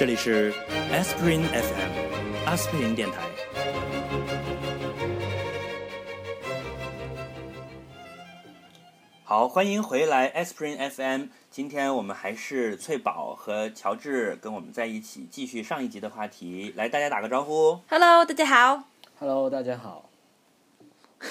这里是 Aspirin FM 阿司匹林电台。好，欢迎回来 Aspirin FM。今天我们还是翠宝和乔治跟我们在一起，继续上一集的话题。来，大家打个招呼。Hello，大家好。Hello，大家好。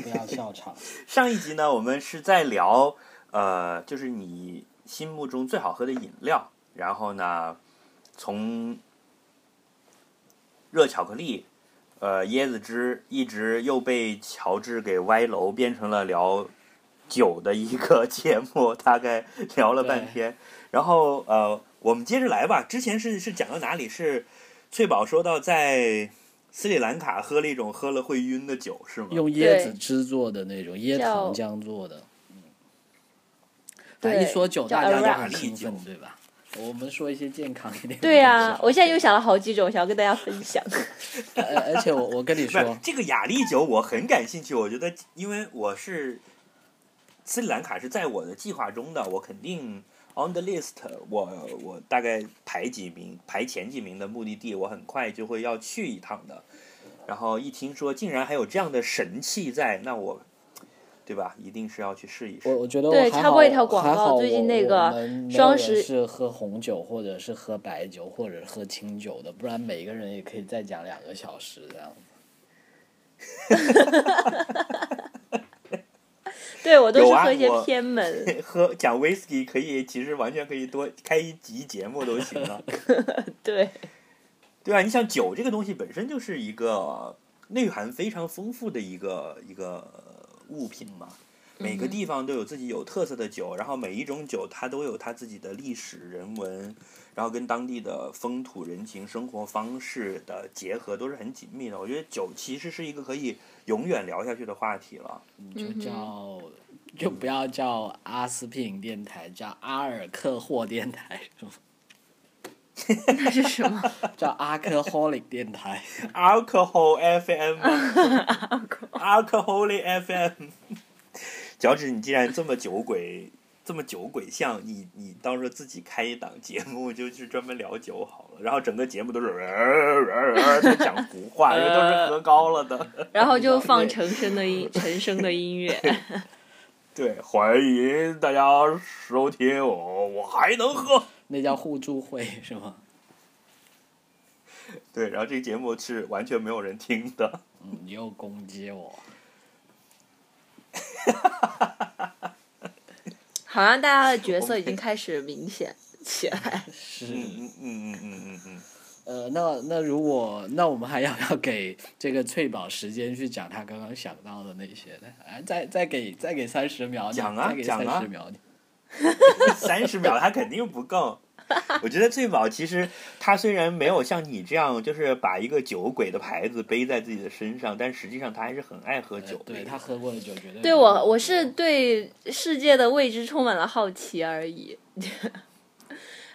不要笑场。上一集呢，我们是在聊，呃，就是你心目中最好喝的饮料。然后呢，从热巧克力，呃，椰子汁，一直又被乔治给歪楼，变成了聊酒的一个 节目，大概聊了半天。然后呃，我们接着来吧。之前是是讲到哪里？是翠宝说到在斯里兰卡喝了一种喝了会晕的酒，是吗？用椰子汁做的那种椰糖浆做的。嗯。反正一说酒，大家都很兴奋，对吧？我们说一些健康一点。对呀、啊，我现在又想了好几种，想要跟大家分享。而 而且我我跟你说，这个雅丽酒我很感兴趣。我觉得，因为我是斯里兰卡是在我的计划中的，我肯定 on the list 我。我我大概排几名，排前几名的目的地，我很快就会要去一趟的。然后一听说竟然还有这样的神器在，那我。对吧？一定是要去试一试。我我觉得对插播一条广告，最近那个双十是喝红酒，或者是喝白酒，或者喝清酒的，不然每个人也可以再讲两个小时这样子。对我都是喝一些偏门。啊、喝讲 whisky 可以，其实完全可以多开一集节目都行了。对。对啊，你想酒这个东西本身就是一个内涵非常丰富的一个一个。物品嘛，每个地方都有自己有特色的酒，然后每一种酒它都有它自己的历史人文，然后跟当地的风土人情、生活方式的结合都是很紧密的。我觉得酒其实是一个可以永远聊下去的话题了。就叫就不要叫阿斯匹林电台，叫阿尔克霍电台，是吗？那是什么？叫 Alcoholic 电台，Alcohol FM，Alcoholic FM。脚趾，你既然这么酒鬼，这么酒鬼像，你你到时候自己开一档节目，就是专门聊酒好了。然后整个节目都是 在讲胡话，因为都是喝高了的。然后就放陈升的音，陈升的音乐。对，欢迎大家收听我，我还能喝。那叫互助会是吗？对，然后这个节目是完全没有人听的。嗯，你又攻击我。好像大家的角色已经开始明显起来。是，嗯嗯嗯嗯嗯嗯。呃，那那如果那我们还要不要给这个翠宝时间去讲他刚刚想到的那些呢？哎，再再给再给三十秒，讲啊讲啊，三十秒。三十秒他肯定不够。我觉得翠宝其实他虽然没有像你这样，就是把一个酒鬼的牌子背在自己的身上，但实际上他还是很爱喝酒。对他喝过的酒绝对。对我，我是对世界的未知充满了好奇而已。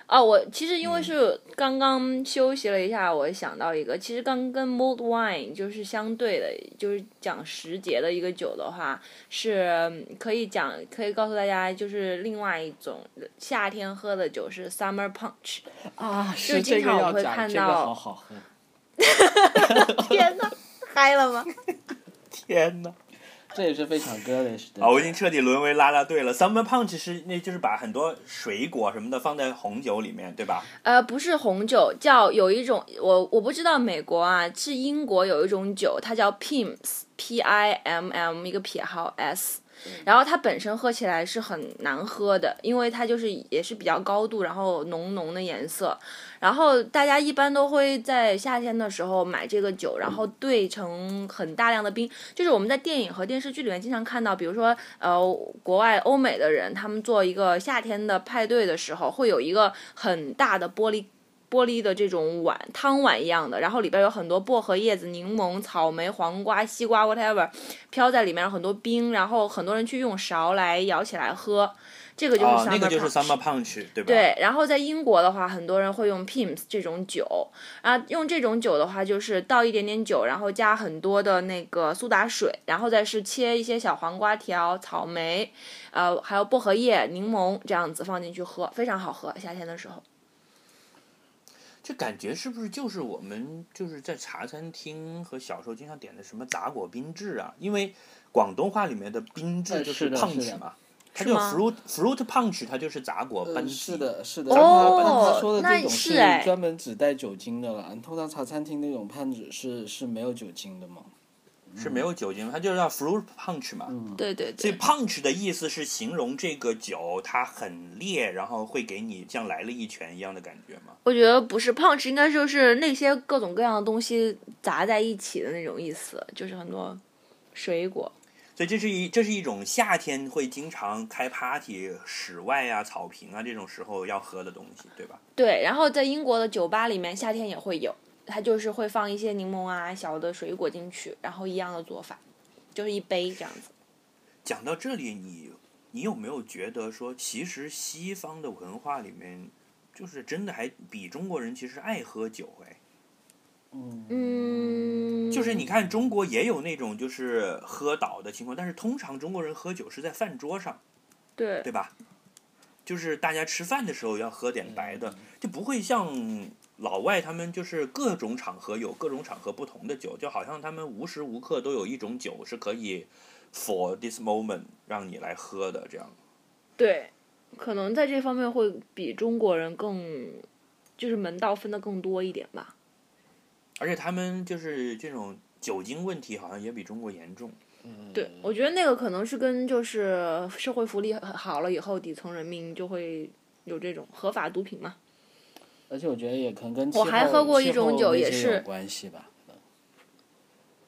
哦，我其实因为是刚刚休息了一下，我想到一个，其实刚跟 mulled wine 就是相对的，就是讲时节的一个酒的话，是可以讲，可以告诉大家，就是另外一种夏天喝的酒是 summer punch 啊，就经常我会看到，好好喝。天呐，嗨了吗？天呐！这也是非常 girlish 的。啊，我已经彻底沦为拉拉队了。Summer Punch 是那就是把很多水果什么的放在红酒里面，对吧？呃，不是红酒，叫有一种我我不知道美国啊，是英国有一种酒，它叫 Pimm's，P I M M 一个撇号 S。然后它本身喝起来是很难喝的，因为它就是也是比较高度，然后浓浓的颜色。然后大家一般都会在夏天的时候买这个酒，然后兑成很大量的冰。就是我们在电影和电视剧里面经常看到，比如说呃国外欧美的人，他们做一个夏天的派对的时候，会有一个很大的玻璃。玻璃的这种碗，汤碗一样的，然后里边有很多薄荷叶子、柠檬、草莓、黄瓜、西瓜，whatever，飘在里面很多冰，然后很多人去用勺来舀起来喝，这个就是 summer punch、哦、那个就是 summer punch，对吧？对，然后在英国的话，很多人会用 Pimm's 这种酒，啊，用这种酒的话，就是倒一点点酒，然后加很多的那个苏打水，然后再是切一些小黄瓜条、草莓，呃，还有薄荷叶、柠檬这样子放进去喝，非常好喝，夏天的时候。这感觉是不是就是我们就是在茶餐厅和小时候经常点的什么杂果冰制啊？因为广东话里面的冰制就是 punch 嘛，它就 fruit fruit punch，它就是杂果班戟。是的，是的。哦，他说的这种是是专门只带酒精的了。通常茶餐厅那种 punch 是是没有酒精的嘛？是没有酒精，它就叫 fruit punch 嘛。嗯，对对对。所以 punch 的意思是形容这个酒它很烈，然后会给你像来了一拳一样的感觉吗？我觉得不是 punch，应该就是那些各种各样的东西砸在一起的那种意思，就是很多水果。所以这是一这是一种夏天会经常开 party，室外啊、草坪啊这种时候要喝的东西，对吧？对，然后在英国的酒吧里面，夏天也会有。它就是会放一些柠檬啊、小的水果进去，然后一样的做法，就是一杯这样子。讲到这里，你你有没有觉得说，其实西方的文化里面，就是真的还比中国人其实爱喝酒哎？嗯。就是你看中国也有那种就是喝倒的情况，但是通常中国人喝酒是在饭桌上，对对吧？就是大家吃饭的时候要喝点白的，就不会像。老外他们就是各种场合有各种场合不同的酒，就好像他们无时无刻都有一种酒是可以 for this moment 让你来喝的这样。对，可能在这方面会比中国人更，就是门道分的更多一点吧。而且他们就是这种酒精问题好像也比中国严重。对，我觉得那个可能是跟就是社会福利好了以后，底层人民就会有这种合法毒品嘛。而且我觉得也可能跟我还喝过一种酒也是有关系吧。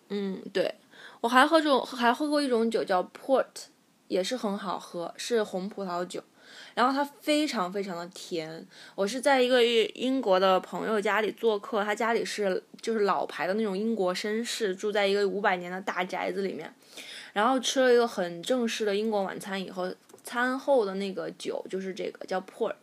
嗯，对，我还喝种还喝过一种酒叫 Port，也是很好喝，是红葡萄酒，然后它非常非常的甜。我是在一个英国的朋友家里做客，他家里是就是老牌的那种英国绅士，住在一个五百年的大宅子里面，然后吃了一个很正式的英国晚餐以后，餐后的那个酒就是这个叫 Port。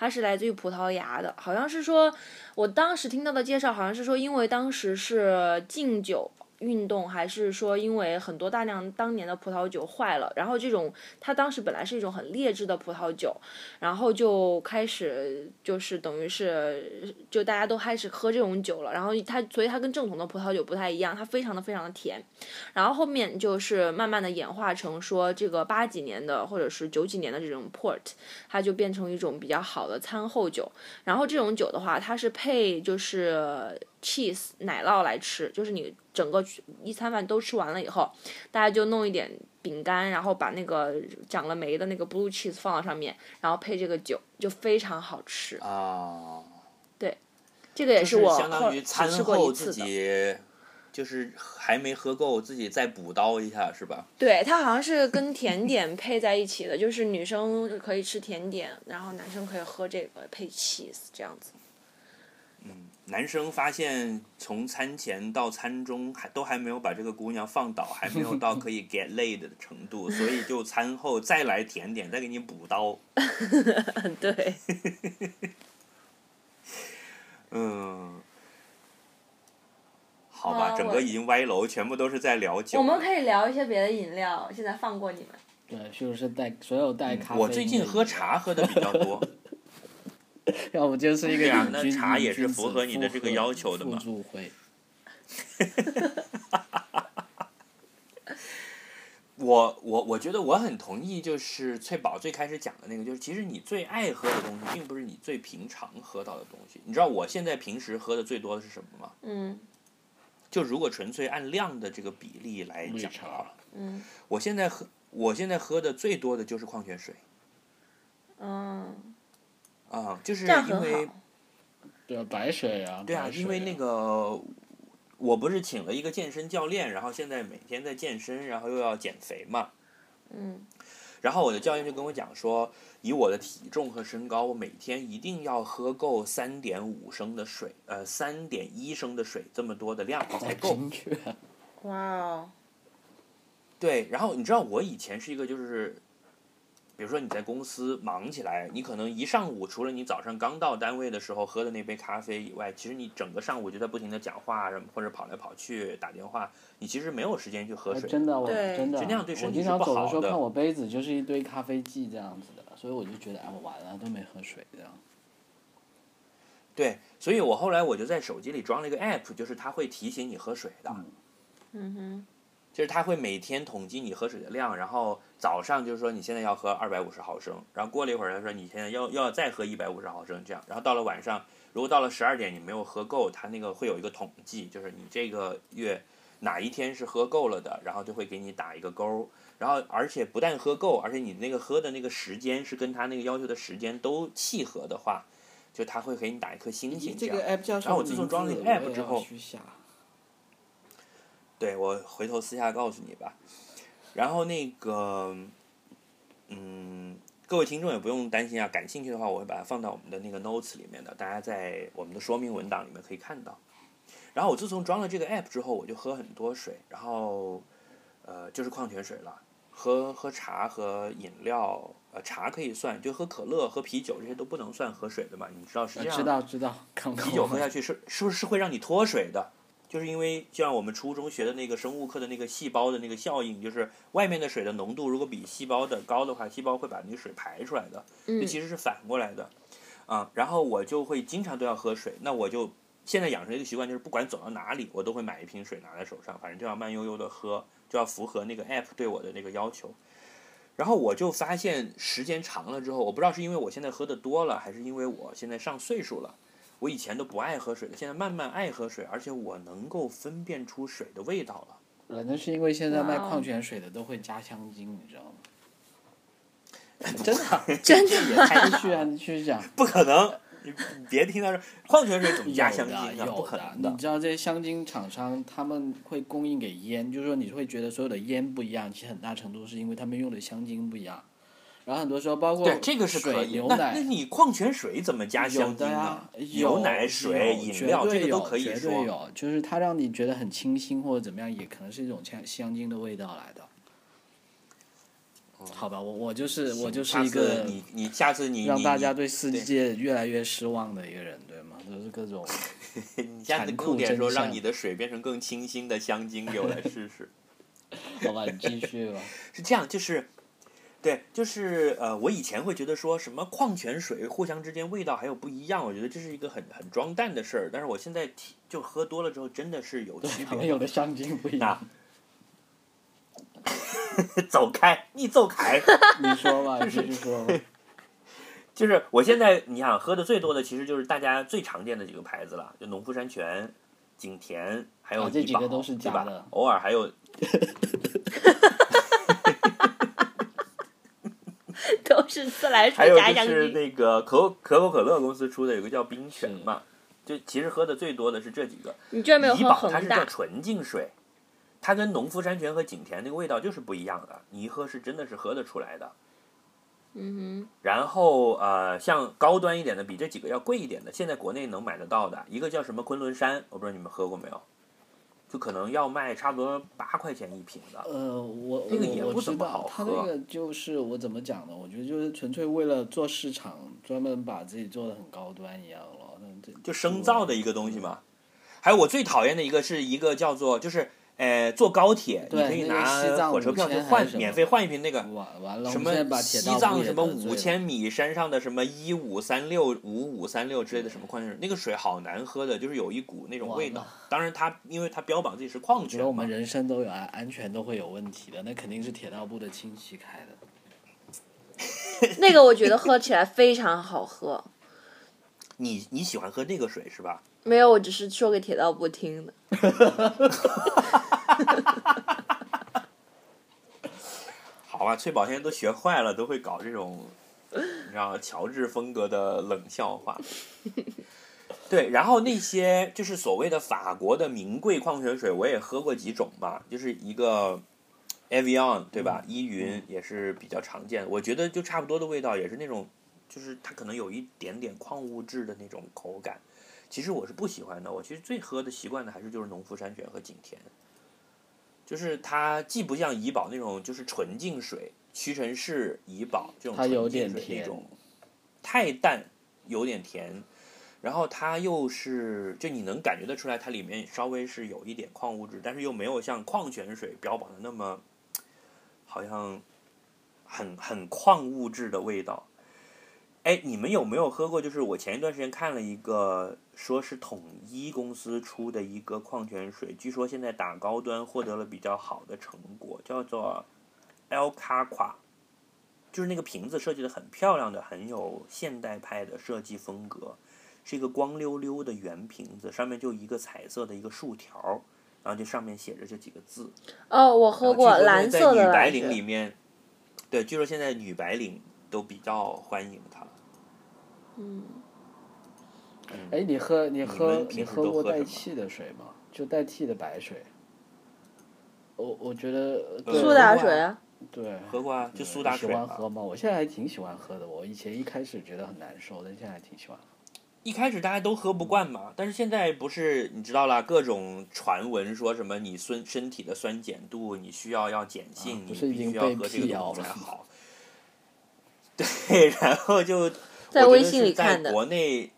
它是来自于葡萄牙的，好像是说，我当时听到的介绍好像是说，因为当时是禁酒。运动还是说，因为很多大量当年的葡萄酒坏了，然后这种它当时本来是一种很劣质的葡萄酒，然后就开始就是等于是就大家都开始喝这种酒了，然后它所以它跟正统的葡萄酒不太一样，它非常的非常的甜，然后后面就是慢慢的演化成说这个八几年的或者是九几年的这种 port，它就变成一种比较好的餐后酒，然后这种酒的话，它是配就是。Cheese 奶酪来吃，就是你整个一餐饭都吃完了以后，大家就弄一点饼干，然后把那个长了霉的那个 blue cheese 放到上面，然后配这个酒，就非常好吃。啊。对，这个也是我相当于餐后自己就是还没喝够，自己再补刀一下，是吧？对，它好像是跟甜点配在一起的，就是女生可以吃甜点，然后男生可以喝这个配 cheese 这样子。嗯。男生发现从餐前到餐中还都还没有把这个姑娘放倒，还没有到可以 get laid 的程度，所以就餐后再来甜点，再给你补刀。对。嗯。好吧，整个已经歪楼，全部都是在聊酒。我们可以聊一些别的饮料，现在放过你们。对，就是带所有带咖啡。我最近喝茶喝的比较多。要不就是一个两的茶也是符合你的这个要求的嘛？我我我觉得我很同意，就是翠宝最开始讲的那个，就是其实你最爱喝的东西，并不是你最平常喝到的东西。你知道我现在平时喝的最多的是什么吗？嗯。就如果纯粹按量的这个比例来讲的话，嗯。我现在喝，我现在喝的最多的就是矿泉水。嗯。啊，就是因为，对啊，白水啊，对啊，因为那个，我不是请了一个健身教练，然后现在每天在健身，然后又要减肥嘛。嗯。然后我的教练就跟我讲说，以我的体重和身高，我每天一定要喝够三点五升的水，呃，三点一升的水，这么多的量才够。哇哦。对，然后你知道我以前是一个就是。比如说你在公司忙起来，你可能一上午除了你早上刚到单位的时候喝的那杯咖啡以外，其实你整个上午就在不停的讲话，或者跑来跑去打电话，你其实没有时间去喝水。真的，我真的，那样对身体是不好的。我经常走的时候看我杯子就是一堆咖啡剂这样子的，所以我就觉得哎，我完了都没喝水这样。对，所以我后来我就在手机里装了一个 app，就是它会提醒你喝水的。嗯哼。就是它会每天统计你喝水的量，然后早上就是说你现在要喝二百五十毫升，然后过了一会儿他说你现在要要再喝一百五十毫升这样，然后到了晚上，如果到了十二点你没有喝够，他那个会有一个统计，就是你这个月哪一天是喝够了的，然后就会给你打一个勾，然后而且不但喝够，而且你那个喝的那个时间是跟他那个要求的时间都契合的话，就他会给你打一颗星星这个 app 叫然后我自从装了这个 app 之后。对，我回头私下告诉你吧。然后那个，嗯，各位听众也不用担心啊，感兴趣的话，我会把它放到我们的那个 notes 里面的，大家在我们的说明文档里面可以看到。然后我自从装了这个 app 之后，我就喝很多水，然后，呃，就是矿泉水了，喝喝茶和饮料，呃，茶可以算，就喝可乐、喝啤酒这些都不能算喝水的嘛？你知道实际上，知道知道，啤酒喝下去是是不是会让你脱水的？就是因为像我们初中学的那个生物课的那个细胞的那个效应，就是外面的水的浓度如果比细胞的高的话，细胞会把那个水排出来的。这其实是反过来的，啊，然后我就会经常都要喝水。那我就现在养成一个习惯，就是不管走到哪里，我都会买一瓶水拿在手上，反正就要慢悠悠的喝，就要符合那个 app 对我的那个要求。然后我就发现时间长了之后，我不知道是因为我现在喝的多了，还是因为我现在上岁数了。我以前都不爱喝水的，现在慢慢爱喝水，而且我能够分辨出水的味道了。可能是因为现在卖矿泉水的都会加香精，你知道吗？真的，真的，你继续讲。不可能，你别听他说矿泉水怎么加香精啊？不可能的。你知道这些香精厂商他们会供应给烟，就是说你会觉得所有的烟不一样，其实很大程度是因为他们用的香精不一样。然后很多时候，包括这个是可以。那那你矿泉水怎么加香精呢？牛奶、水、饮料这个都可以说。绝对有，就是它让你觉得很清新或者怎么样，也可能是一种香香精的味道来的。好吧，我我就是我就是一个你你下次你让大家对世界越来越失望的一个人，对吗？都是各种。你下次重点说让你的水变成更清新的香精给我来试试。好吧，你继续吧。是这样，就是。对，就是呃，我以前会觉得说什么矿泉水互相之间味道还有不一样，我觉得这是一个很很装蛋的事儿。但是我现在就喝多了之后，真的是有区别。有的香精不一样。走开，你走开。你说吧，继续说。就是我现在你想喝的最多的，其实就是大家最常见的几个牌子了，就农夫山泉、景田，还有这几个都是假的，偶尔还有。都是自来水加香精。还有就是那个可口可口可乐公司出的有个叫冰泉嘛，就其实喝的最多的是这几个。你居然没有喝它是叫纯净水，它跟农夫山泉和景田那个味道就是不一样的。你一喝是真的是喝得出来的。嗯哼。然后呃，像高端一点的，比这几个要贵一点的，现在国内能买得到的，一个叫什么昆仑山，我不知道你们喝过没有。就可能要卖差不多八块钱一瓶的。呃，我那个也不怎么好喝。他那个就是我怎么讲呢？我觉得就是纯粹为了做市场，专门把自己做的很高端一样了。就生造的一个东西嘛。还有我最讨厌的一个是一个叫做就是。呃，坐高铁你可以拿火车票去换，免费换一瓶那个什么西藏什么五千米山上的什么一五三六五五三六之类的什么矿泉水，那个水好难喝的，就是有一股那种味道。当然，它因为它标榜自己是矿泉。我觉得我们人生都有安安全都会有问题的，那肯定是铁道部的亲戚开的。那个我觉得喝起来非常好喝。你你喜欢喝那个水是吧？没有，我只是说给铁道部听的。好吧，翠宝现在都学坏了，都会搞这种，你知道乔治风格的冷笑话。对，然后那些就是所谓的法国的名贵矿泉水，我也喝过几种吧，就是一个 Avion 对吧？依云也是比较常见，我觉得就差不多的味道，也是那种，就是它可能有一点点矿物质的那种口感。其实我是不喜欢的，我其实最喝的习惯的还是就是农夫山泉和景田。就是它既不像怡宝那种就是纯净水，屈臣氏怡宝这种纯净水那种，太淡，有点甜，然后它又是就你能感觉得出来，它里面稍微是有一点矿物质，但是又没有像矿泉水标榜的那么，好像很很矿物质的味道。哎，你们有没有喝过？就是我前一段时间看了一个，说是统一公司出的一个矿泉水，据说现在打高端获得了比较好的成果，叫做 El Caqua，就是那个瓶子设计的很漂亮的，很有现代派的设计风格，是一个光溜溜的圆瓶子，上面就一个彩色的一个竖条，然后就上面写着这几个字。哦，我喝过蓝色的。女白领里面，对，据说现在女白领都比较欢迎它。嗯，哎，你喝你喝你喝过带气的水吗？就带气的白水。我我觉得苏打水啊。对，喝过啊，就苏打水。喜欢喝吗？我现在还挺喜欢喝的。我以前一开始觉得很难受，但现在还挺喜欢。一开始大家都喝不惯嘛，但是现在不是你知道啦，各种传闻说什么你酸身体的酸碱度你需要要碱性，你必须要喝这个东西才 好。对，然后就。在微信里看的。国内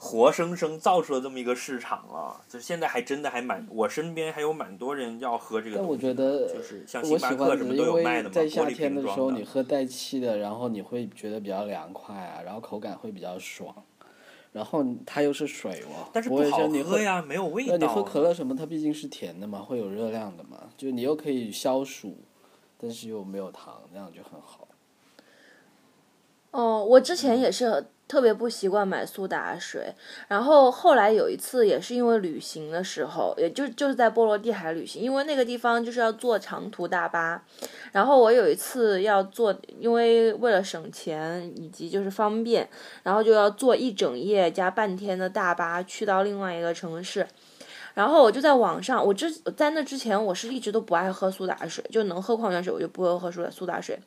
活生生造出了这么一个市场啊！就现在还真的还蛮，我身边还有蛮多人要喝这个。但我觉得，就是像星巴克什么都有卖的嘛，在夏天的时候，你喝带气的，然后你会觉得比较凉快啊，然后口感会比较爽，然后它又是水哦，但是不好喝呀，没有味道。那你喝可乐什么？它毕竟是甜的嘛，会有热量的嘛，就你又可以消暑，但是又没有糖，那样就很好。哦，我之前也是特别不习惯买苏打水，然后后来有一次也是因为旅行的时候，也就就是在波罗的海旅行，因为那个地方就是要坐长途大巴，然后我有一次要坐，因为为了省钱以及就是方便，然后就要坐一整夜加半天的大巴去到另外一个城市。然后我就在网上，我之在那之前我是一直都不爱喝苏打水，就能喝矿泉水我就不会喝苏苏打水。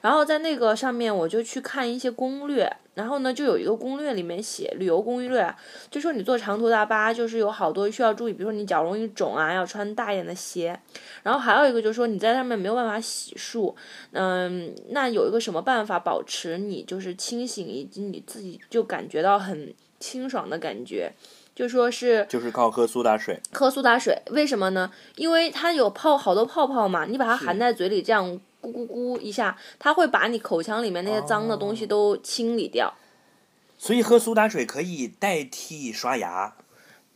然后在那个上面我就去看一些攻略，然后呢就有一个攻略里面写旅游攻略，就说你坐长途大巴就是有好多需要注意，比如说你脚容易肿啊，要穿大一点的鞋。然后还有一个就是说你在上面没有办法洗漱，嗯，那有一个什么办法保持你就是清醒以及你自己就感觉到很清爽的感觉。就说是，就是靠喝苏打水。喝苏打水，为什么呢？因为它有泡好多泡泡嘛，你把它含在嘴里，这样咕咕咕一下，它会把你口腔里面那些脏的东西都清理掉。所以喝苏打水可以代替刷牙。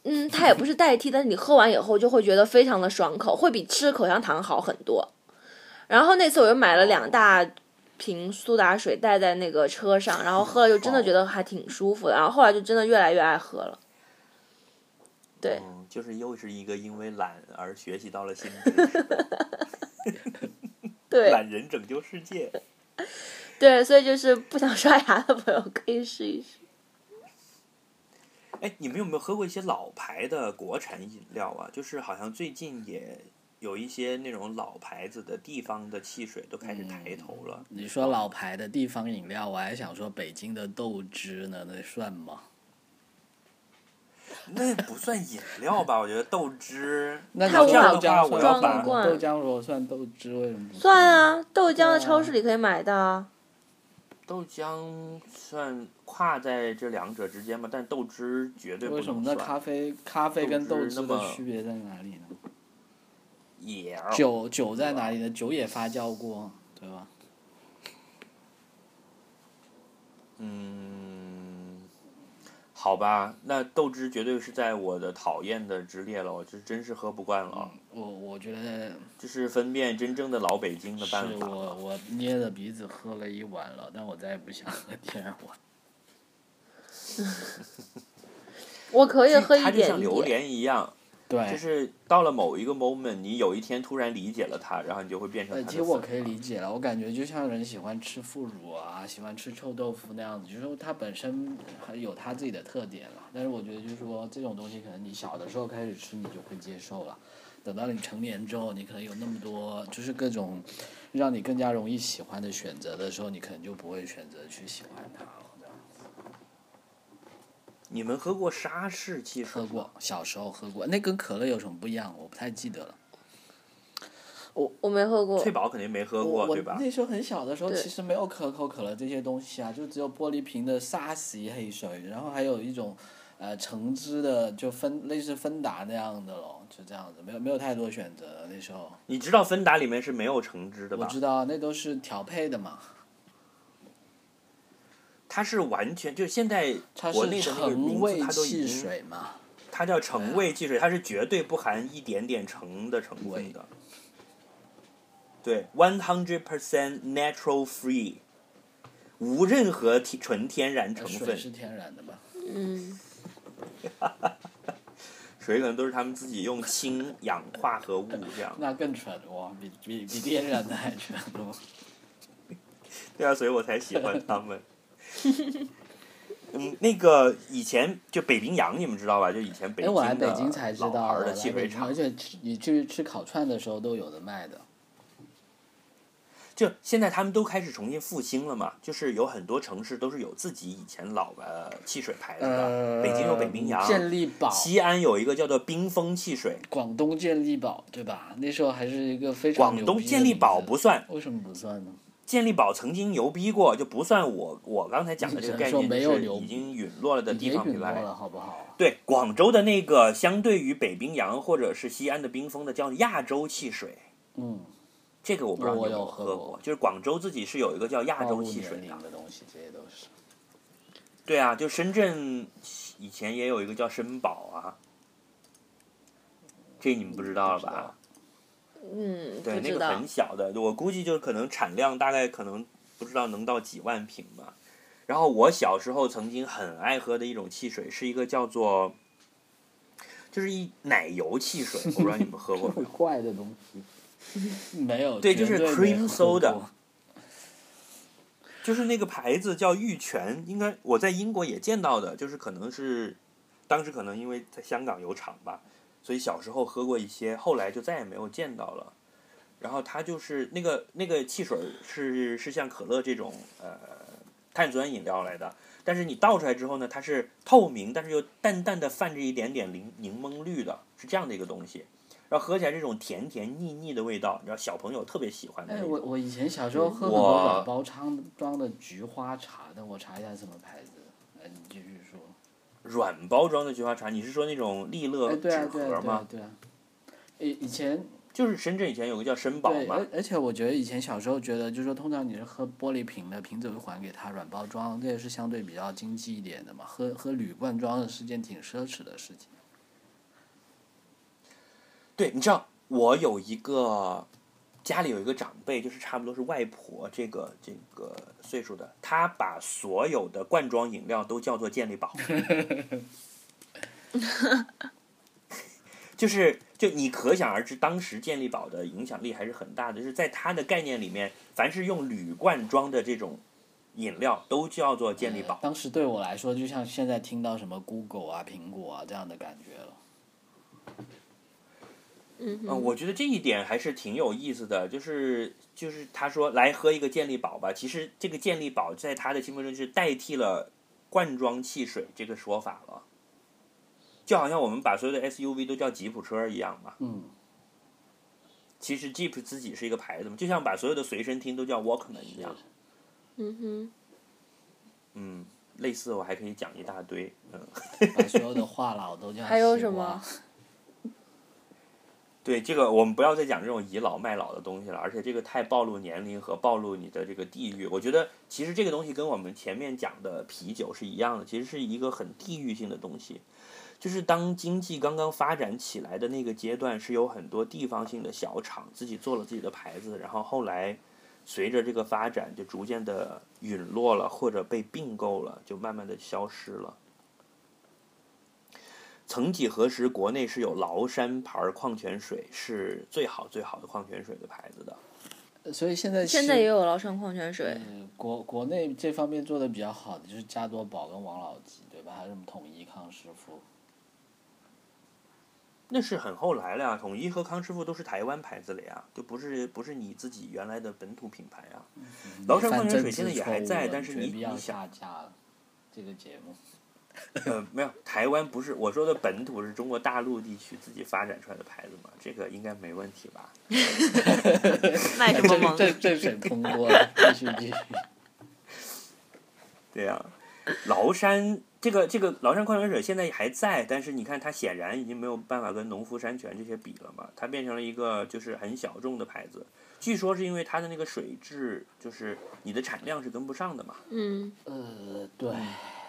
嗯，它也不是代替，但是你喝完以后就会觉得非常的爽口，会比吃口香糖好很多。然后那次我又买了两大瓶苏打水带在那个车上，然后喝了就真的觉得还挺舒服的，然后后来就真的越来越爱喝了。对，就是又是一个因为懒而学习到了新知识。对，懒人拯救世界。对，所以就是不想刷牙的朋友可以试一试。哎，你们有没有喝过一些老牌的国产饮料啊？就是好像最近也有一些那种老牌子的地方的汽水都开始抬头了。你说老牌的地方饮料，我还想说北京的豆汁呢，那算吗？那不算饮料吧？我觉得豆汁。那豆浆我要把豆浆如果算豆汁，为什么不算啊？豆浆的超市里可以买到。豆浆算跨在这两者之间吧？但豆汁绝对不能算。为什么？那咖啡咖啡跟豆汁的区别在哪里呢？也。酒酒在哪里呢？酒也发酵过，对吧？嗯。好吧，那豆汁绝对是在我的讨厌的之列了，我这真是喝不惯了。我我觉得这是分辨真正的老北京的办法。是我我捏着鼻子喝了一碗了，但我再也不想喝第二碗。我可以喝一点点。它就像榴莲一样。对，就是到了某一个 moment，你有一天突然理解了它，然后你就会变成。其实我可以理解了，我感觉就像人喜欢吃腐乳啊，喜欢吃臭豆腐那样子，就是说它本身还有它自己的特点了。但是我觉得就是说这种东西，可能你小的时候开始吃，你就会接受了。等到你成年之后，你可能有那么多就是各种让你更加容易喜欢的选择的时候，你可能就不会选择去喜欢它了。你们喝过沙士汽水？喝过，小时候喝过。那跟可乐有什么不一样？我不太记得了。我我没喝过。翠宝肯定没喝过，对吧？那时候很小的时候，其实没有可口可乐这些东西啊，就只有玻璃瓶的沙棘黑水，然后还有一种呃橙汁的，就芬类似芬达那样的咯，就这样子，没有没有太多选择那时候。你知道芬达里面是没有橙汁的吧？我知道，那都是调配的嘛。它是完全就现在国内的那个橙名字它都已经水嘛？它叫橙味汽水，它是绝对不含一点点橙的成分的。对，one hundred percent natural free，无任何天纯天然成分。水是天然的吧？嗯，水可能都是他们自己用氢氧化合物这样。那更纯哇，比比比天然的还纯多。对啊，所以我才喜欢他们。嗯，那个以前就北冰洋，你们知道吧？就以前北哎，京的京才知老道，牌的汽水厂而。且吃你去吃烤串的时候都有的卖的。就现在他们都开始重新复兴了嘛，就是有很多城市都是有自己以前老的汽水牌子的。呃，北京有北冰洋，健力宝，西安有一个叫做冰峰汽水，广东健力宝对吧？那时候还是一个非常广东健力宝不算，为什么不算呢？健力宝曾经牛逼过，就不算我我刚才讲的这个概念，是已经陨落了的地方品牌。对，广州的那个相对于北冰洋或者是西安的冰峰的叫亚洲汽水，嗯，这个我不知道你有没有喝过，就是广州自己是有一个叫亚洲汽水的年龄。的东西，这些都是。对啊，就深圳以前也有一个叫绅宝啊，这你们不知道了吧？嗯，对，那个很。小的，我估计就可能产量大概可能不知道能到几万瓶吧。然后我小时候曾经很爱喝的一种汽水，是一个叫做，就是一奶油汽水，我不知道你们喝过没有？怪的东西。没有。对就是 cream soda，就是那个牌子叫玉泉，应该我在英国也见到的，就是可能是当时可能因为在香港有厂吧，所以小时候喝过一些，后来就再也没有见到了。然后它就是那个那个汽水是是像可乐这种呃碳酸饮料来的，但是你倒出来之后呢，它是透明，但是又淡淡的泛着一点点柠柠檬绿的，是这样的一个东西。然后喝起来这种甜甜腻腻的味道，你知道小朋友特别喜欢的那哎，我我以前小时候喝很多我软包装装的菊花茶的，我查一下什么牌子。嗯，你继续说。软包装的菊花茶，你是说那种利乐哎，纸盒吗啊，？对啊。以以前就是深圳以前有个叫绅宝对，嘛而，而且我觉得以前小时候觉得，就是说通常你是喝玻璃瓶的，瓶子会还给他软包装，这也是相对比较经济一点的嘛。喝喝铝罐装的是件挺奢侈的事情。对，你知道我有一个家里有一个长辈，就是差不多是外婆这个这个岁数的，他把所有的罐装饮料都叫做健力宝，就是就你可想而知，当时健力宝的影响力还是很大的，就是在他的概念里面，凡是用铝罐装的这种饮料都叫做健力宝。当时对我来说，就像现在听到什么 Google 啊、苹果啊这样的感觉了。嗯，我觉得这一点还是挺有意思的，就是就是他说来喝一个健力宝吧，其实这个健力宝在他的心目中是代替了罐装汽水这个说法了，就好像我们把所有的 SUV 都叫吉普车一样嘛。嗯，其实 Jeep 自己是一个牌子嘛，就像把所有的随身听都叫 Walkman 一样。嗯哼，嗯，类似我还可以讲一大堆。嗯，把所有的话痨都叫。还有什么？？对这个我们不要再讲这种倚老卖老的东西了，而且这个太暴露年龄和暴露你的这个地域。我觉得其实这个东西跟我们前面讲的啤酒是一样的，其实是一个很地域性的东西。就是当经济刚刚发展起来的那个阶段，是有很多地方性的小厂自己做了自己的牌子，然后后来随着这个发展，就逐渐的陨落了，或者被并购了，就慢慢的消失了。曾几何时，国内是有崂山牌矿泉水是最好最好的矿泉水的牌子的。所以现在现在也有崂山矿泉水。呃国国内这方面做的比较好的就是加多宝跟王老吉，对吧？还有什么统一康师傅。那是很后来了呀，统一和康师傅都是台湾牌子了呀，就不是不是你自己原来的本土品牌啊。崂山矿泉水现在也还在，但是你绝必要你想下架了这个节目。呃没有台湾不是我说的本土是中国大陆地区自己发展出来的牌子嘛，这个应该没问题吧？卖什么这萌？这这水通过了，继续继续。对呀、崂山这个这个崂山矿泉水现在还在，但是你看它显然已经没有办法跟农夫山泉这些比了嘛，它变成了一个就是很小众的牌子。据说是因为它的那个水质，就是你的产量是跟不上的嘛。嗯，呃，对，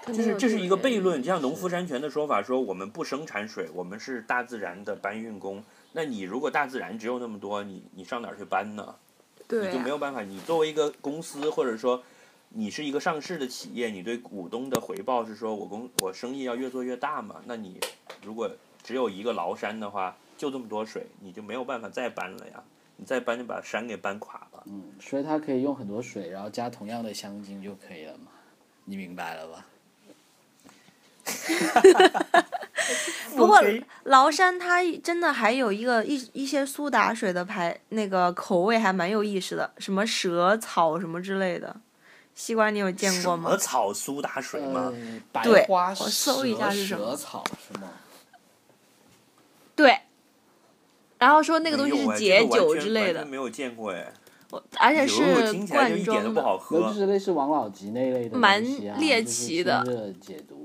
就是这是一个悖论，就像农夫山泉的说法说，我们不生产水，我们是大自然的搬运工。那你如果大自然只有那么多，你你上哪儿去搬呢？对啊你就没有办法。你作为一个公司，或者说你是一个上市的企业，你对股东的回报是说我公我生意要越做越大嘛？那你如果只有一个崂山的话，就这么多水，你就没有办法再搬了呀。你再搬就把山给搬垮了。嗯，所以它可以用很多水，然后加同样的香精就可以了嘛，你明白了吧？不过崂山它真的还有一个一一些苏打水的牌，那个口味还蛮有意思的，什么蛇草什么之类的。西瓜你有见过吗？草苏打水吗？对我搜一下是什么蛇草是吗？对。然后说那个东西是解酒之类的没有见过哎。我而且是罐一点都装的。不好喝那就。是类似王老吉那类的蛮猎奇的清热解毒的。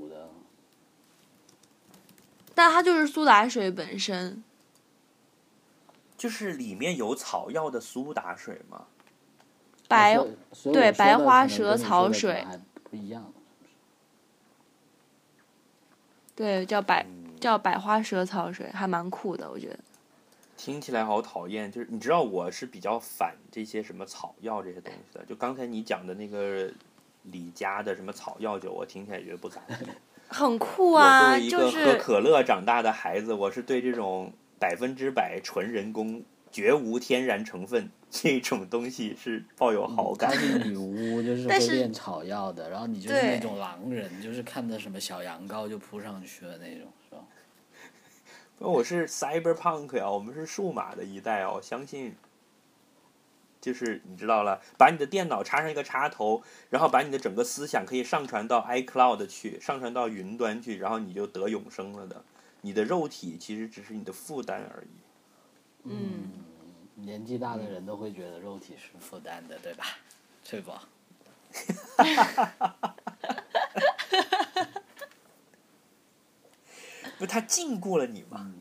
但它就是苏打水本身。就是里面有草药的苏打水吗？白对白花蛇草水不一样。对，叫百嗯，叫百花蛇草水，还蛮酷的，我觉得。听起来好讨厌。就是你知道我是比较反这些什么草药这些东西的。就刚才你讲的那个李家的什么草药酒，我听起来觉得不咋地。很酷我作啊，为一个喝可乐长大的孩子，我是对这种百分之百纯人工、绝无天然成分这种东西是抱有好感她。是 女巫，就是但是会炼草药的，然后你就是那种狼人，就是看到什么小羊羔就扑上去的那种，是吧？我是 cyberpunk 呀，我们是数码的一代哦，我相信。就是你知道了，把你的电脑插上一个插头，然后把你的整个思想可以上传到 iCloud 去，上传到云端去，然后你就得永生了的。你的肉体其实只是你的负担而已。嗯，年纪大的人都会觉得肉体是负担的，对吧？翠宝，不，他禁锢了你嘛。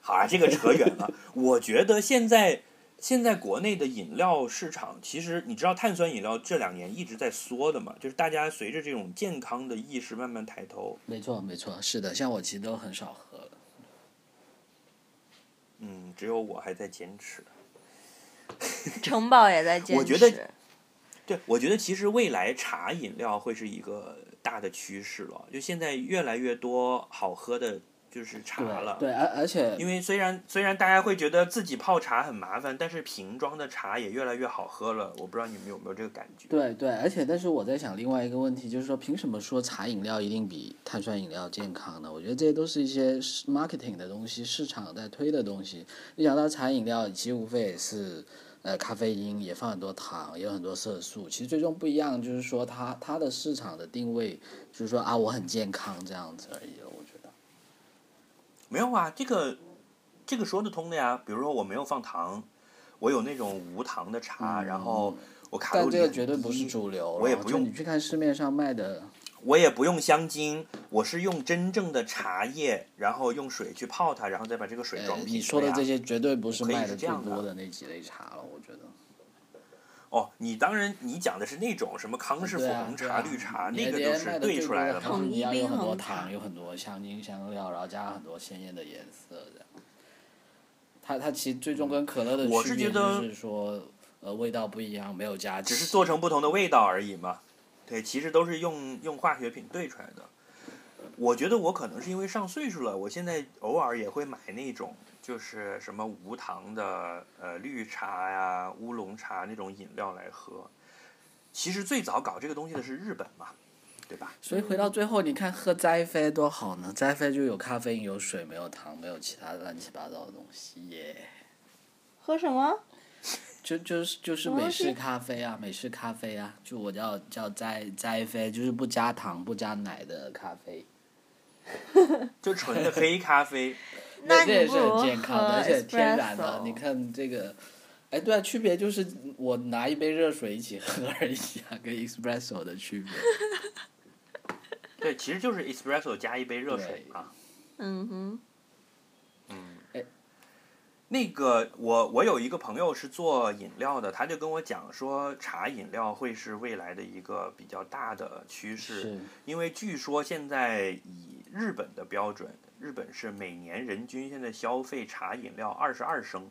好啊，这个扯远了。我觉得现在现在国内的饮料市场，其实你知道碳酸饮料这两年一直在缩的嘛，就是大家随着这种健康的意识慢慢抬头，没错没错，是的，像我其实都很少喝了。嗯，只有我还在坚持。城堡也在坚持。我觉得对，我觉得其实未来茶饮料会是一个大的趋势了，就现在越来越多好喝的就是茶了。对，而而且因为虽然虽然大家会觉得自己泡茶很麻烦，但是瓶装的茶也越来越好喝了。我不知道你们有没有这个感觉？对对，而且但是我在想另外一个问题，就是说凭什么说茶饮料一定比碳酸饮料健康呢？我觉得这些都是一些 marketing 的东西，市场在推的东西。你想到茶饮料，其实无非也是呃咖啡因，也放很多糖，也有很多色素。其实最终不一样，就是说它它的市场的定位，就是说啊我很健康这样子而已了。我觉得。没有啊，这个这个说得通的呀。比如说我没有放糖，我有那种无糖的茶，然后我卡路里嗯但这个绝对不是主流，我也不用你去看市面上卖的，我也不用香精，我是用真正的茶叶，然后用水去泡它，然后再把这个水呃装，瓶你说的呀这些绝对不是可以卖的最是这样的多的那几类茶了，我觉得。哦，你当然你讲的是那种什么康师傅红茶、绿茶，那个都是兑出来的嘛。是你要有很多糖，有很多香精香料，然后加很多鲜艳的颜色这样。它它其实最终跟可乐的我区别是觉得就是说，呃，味道不一样，没有加。只是做成不同的味道而已嘛。对，其实都是用用化学品兑出来的。我觉得我可能是因为上岁数了，我现在偶尔也会买那种就是什么无糖的呃绿茶呀、乌龙茶那种饮料来喝。其实最早搞这个东西的是日本嘛，对吧？所以回到最后，你看喝斋啡多好呢？斋啡就有咖啡因、有水，没有糖，没有其他乱七八糟的东西耶。喝什么？就就是就是美式咖啡啊，美式咖啡啊，就我叫叫斋斋啡，就是不加糖、不加奶的咖啡。就纯的黑咖啡。那这也是很健康的，而且天然的。你看这个，哎，对啊，区别就是我拿一杯热水一起喝而已啊，跟 espresso 的区别。对，其实就是 espresso 加一杯热水嘛。嗯哼，嗯，哎那个我我有一个朋友是做饮料的，他就跟我讲说，茶饮料会是未来的一个比较大的趋势，因为据说现在以日本的标准，日本是每年人均现在消费茶饮料二十二升，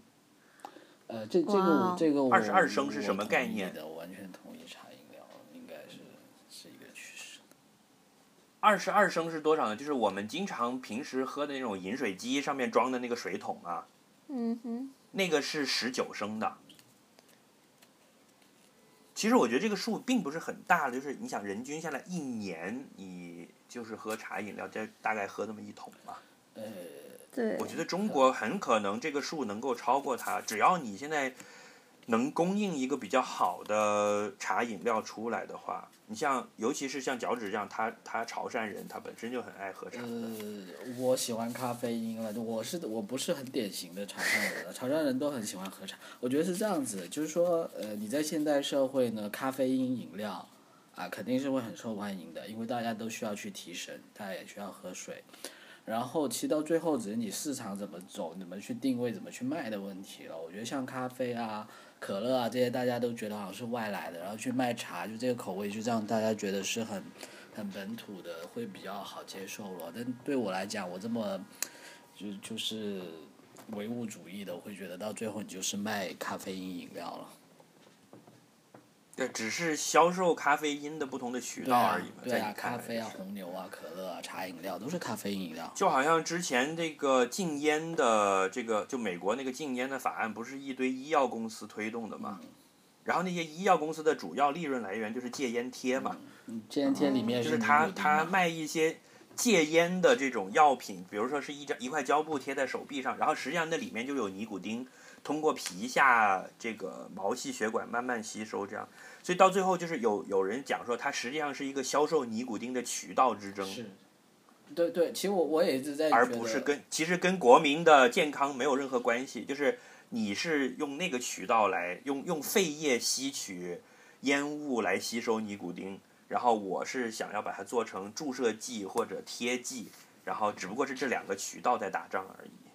呃，这这个我这个二十二升是什么我同意概念的，我完全同意茶饮料应该是是一个趋势。二十二升是多少呢？就是我们经常平时喝的那种饮水机上面装的那个水桶啊，嗯哼，那个是十九升的。其实我觉得这个数并不是很大的，就是你想人均下来一年，你就是喝茶饮料，这大概喝那么一桶嘛。呃对我，觉得中国很可能这个数能够超过它，只要你现在能供应一个比较好的茶饮料出来的话，你像尤其是像脚趾这样，他他潮汕人，他本身就很爱喝茶。呃，我喜欢咖啡因了，我是我不是很典型的潮汕人了，潮汕人都很喜欢喝茶。我觉得是这样子，就是说，呃，你在现代社会呢，咖啡因饮料啊肯定是会很受欢迎的，因为大家都需要去提神，大家也需要喝水。然后其实到最后只是你市场怎么走，怎么去定位，怎么去卖的问题了。我觉得像咖啡啊、可乐啊这些，大家都觉得好像是外来的，然后去卖茶，就这个口味就让大家觉得是很很本土的，会比较好接受了。但对我来讲，我这么就就是唯物主义的，我会觉得到最后你就是卖咖啡因饮料了。对，只是销售咖啡因的不同的渠道而已嘛，对啊，咖啡啊、红牛啊、可乐啊、茶饮料都是咖啡因饮料。就好像之前这个禁烟的这个，就美国那个禁烟的法案，不是一堆医药公司推动的嘛？然后那些医药公司的主要利润来源就是戒烟贴嘛，嗯，戒烟贴里面就是他他卖一些戒烟的这种药品，比如说是一张一块胶布贴在手臂上，然后实际上那里面就有尼古丁，通过皮下这个毛细血管慢慢吸收，这样，所以到最后就是有有人讲说，它实际上是一个销售尼古丁的渠道之争。是。对对，其实我我也一直在而不是跟其实跟国民的健康没有任何关系，就是你是用那个渠道来用用肺液吸取烟雾来吸收尼古丁，然后我是想要把它做成注射剂或者贴剂，然后只不过是这两个渠道在打仗而已。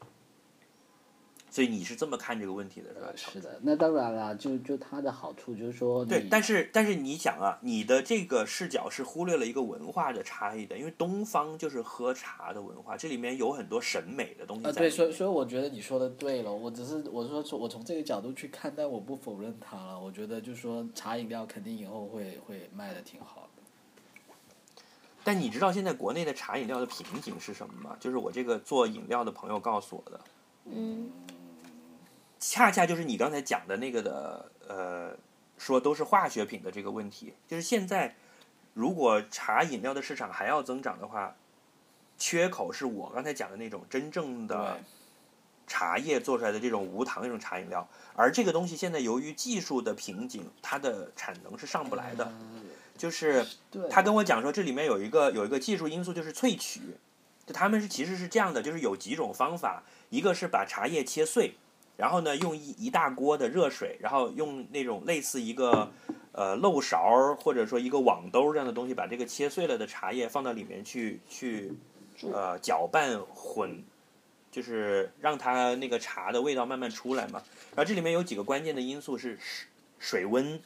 所以你是这么看这个问题的，是吧？呃是的，那当然了，就就它的好处就是说，对，但是但是你想啊，你的这个视角是忽略了一个文化的差异的，因为东方就是喝茶的文化，这里面有很多审美的东西在呃，对，所以所以我觉得你说的对了，我只是我说从我从这个角度去看，但我不否认它了。我觉得就是说茶饮料肯定以后会会卖的挺好的。但你知道现在国内的茶饮料的瓶颈是什么吗？就是我这个做饮料的朋友告诉我的，嗯恰恰就是你刚才讲的那个的，呃，说都是化学品的这个问题。就是现在，如果茶饮料的市场还要增长的话，缺口是我刚才讲的那种真正的茶叶做出来的这种无糖那种茶饮料，而这个东西现在由于技术的瓶颈，它的产能是上不来的。就是，他跟我讲说，这里面有一个有一个技术因素，就是萃取。就他们是其实是这样的，就是有几种方法，一个是把茶叶切碎，然后呢用一一大锅的热水，然后用那种类似一个呃漏勺儿或者说一个网兜这样的东西，把这个切碎了的茶叶放到里面去去呃搅拌混，就是让它那个茶的味道慢慢出来嘛。然后这里面有几个关键的因素是水水温，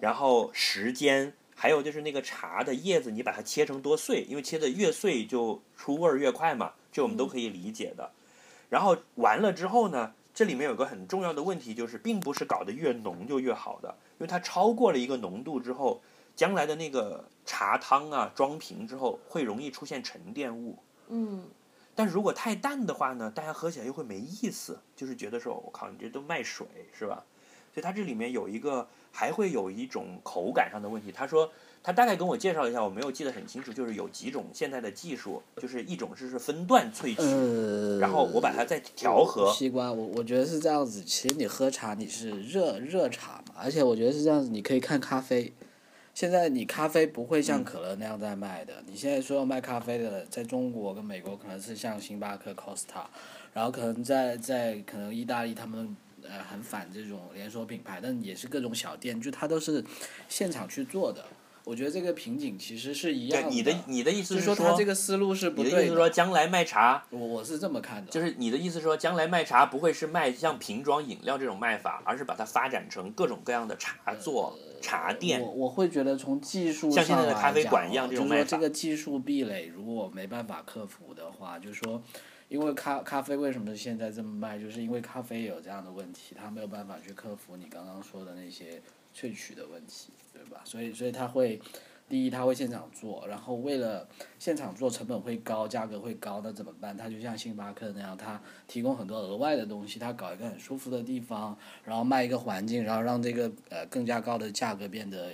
然后时间。还有就是那个茶的叶子，你把它切成多碎，因为切的越碎就出味儿越快嘛，这我们都可以理解的。然后完了之后呢，这里面有个很重要的问题，就是并不是搞得越浓就越好的，因为它超过了一个浓度之后，将来的那个茶汤啊装瓶之后会容易出现沉淀物。嗯但如果太淡的话呢，大家喝起来又会没意思，就是觉得说我靠，你这都卖水是吧？所以它这里面有一个还会有一种口感上的问题。他说他大概跟我介绍一下，我没有记得很清楚，就是有几种现在的技术，就是一种是是分段萃取，呃，然后我把它再调和。西瓜，我我觉得是这样子。其实你喝茶你是热热茶嘛，而且我觉得是这样子，你可以看咖啡。现在你咖啡不会像可乐那样在卖的。你现在所有卖咖啡的，在中国跟美国可能是像星巴克、Costa，然后可能在在可能意大利他们呃很反这种连锁品牌，但也是各种小店，就它都是现场去做的。我觉得这个瓶颈其实是一样对，你的你的意思是说这个思路是不对你的意思是说将来卖茶，我我是这么看的，就是你的意思是说将来卖茶不会是卖像瓶装饮料这种卖法，而是把它发展成各种各样的茶座、茶店我。我会觉得从技术像现在的咖啡馆一样这种就是说卖这个技术壁垒如果没办法克服的话，就是说，因为咖咖啡为什么现在这么卖，就是因为咖啡有这样的问题，它没有办法去克服你刚刚说的那些萃取的问题，对吧？所以所以他会。第一，他会现场做，然后为了现场做成本会高，价格会高，那怎么办？他就像星巴克那样，他提供很多额外的东西，他搞一个很舒服的地方，然后卖一个环境，然后让这个呃更加高的价格变得，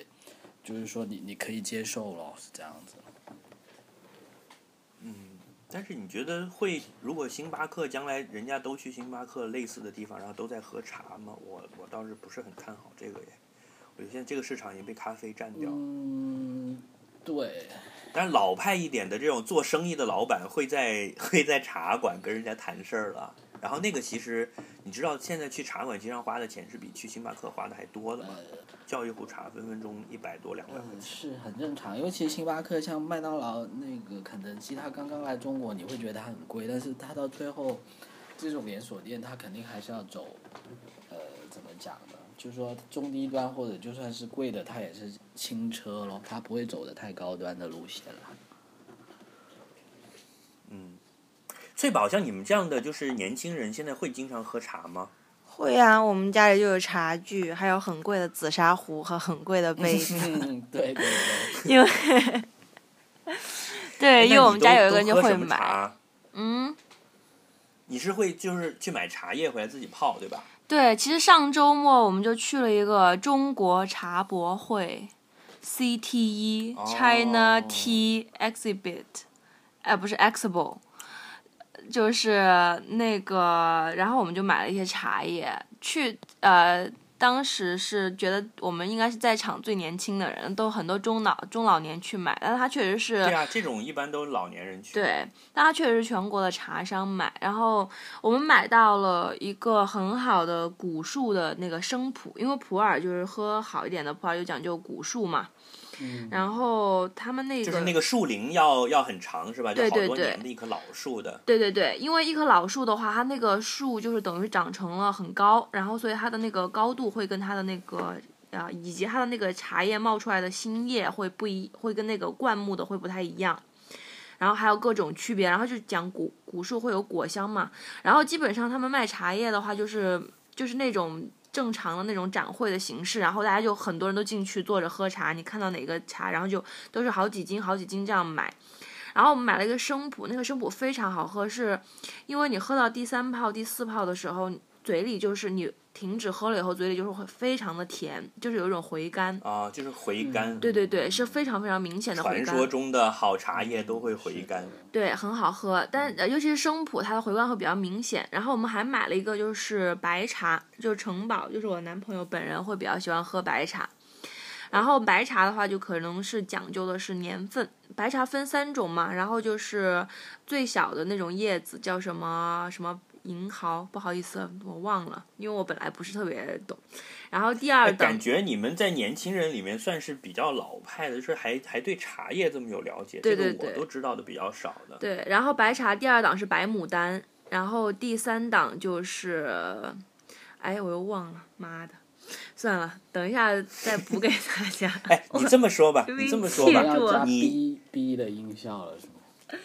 就是说你你可以接受咯，是这样子。嗯但是你觉得会，如果星巴克将来人家都去星巴克类似的地方，然后都在喝茶吗？我我倒是不是很看好这个耶。现在这个市场已经被咖啡占掉了。嗯，对，但是老派一点的这种做生意的老板会在 会在茶馆跟人家谈事儿了。然后那个其实你知道，现在去茶馆经常花的钱是比去星巴克花的还多的嘛？叫一壶茶分分钟一百多两百块嗯，是很正常，因为其实星巴克像麦当劳、那个肯德基，它刚刚来中国，你会觉得它很贵，但是它到最后，这种连锁店它肯定还是要走，呃，怎么讲呢？就是说中低端或者就算是贵的，它也是轻车咯，它不会走的太高端的路线了。翠宝，像你们这样的就是年轻人，现在会经常喝茶吗？会啊，我们家里就有茶具，还有很贵的紫砂壶和很贵的杯子，嗯，对对对。因为 对，因为我们家有一个人就会买，嗯。你是会就是去买茶叶回来自己泡，对吧？对，其实上周末我们就去了一个中国茶博会，CTE、哦 China Tea Exhibit，哎，不是 Expo，就是那个，然后我们就买了一些茶叶去，呃，当时是觉得我们应该是在场最年轻的人，都很多中老中老年去买，但是它确实是对啊，这种一般都是老年人去。对，但他确实是全国的茶商买，然后我们买到了一个很好的古树的那个生普，因为普洱就是喝好一点的普洱就讲究古树嘛，嗯然后他们那个就是那个树龄要要很长是吧？就好多对对对年的一棵老树的。对对对，因为一棵老树的话，它那个树就是等于长成了很高，然后所以它的那个高度会跟它的那个啊，以及它的那个茶叶冒出来的新叶会不一，会跟那个灌木的会不太一样。然后还有各种区别，然后就讲古古树会有果香嘛，然后基本上他们卖茶叶的话，就是就是那种正常的那种展会的形式，然后大家就很多人都进去坐着喝茶，你看到哪个茶，然后就都是好几斤好几斤这样买。然后我们买了一个生普，那个生普非常好喝，是因为你喝到第三泡、第四泡的时候，嘴里就是你停止喝了以后，嘴里就是会非常的甜，就是有一种回甘。啊，就是回甘。对对对，是非常非常明显的回甘。传说中的好茶叶都会回甘。对，很好喝，但呃尤其是生普，它的回甘会比较明显。然后我们还买了一个就是白茶，就是城堡，就是我男朋友本人会比较喜欢喝白茶。然后白茶的话，就可能是讲究的是年份。白茶分三种嘛，然后就是最小的那种叶子叫什么什么银毫，不好意思，我忘了，因为我本来不是特别懂。然后第二哎，等感觉你们在年轻人里面算是比较老派的，就是还还对茶叶这么有了解，这个对对对我都知道的比较少的。对，然后白茶第二档是白牡丹，然后第三档就是，哎，我又忘了，妈的，算了，等一下再补给大家。哎，你这么说吧，你这么说吧，你 B B 的音效了是吗？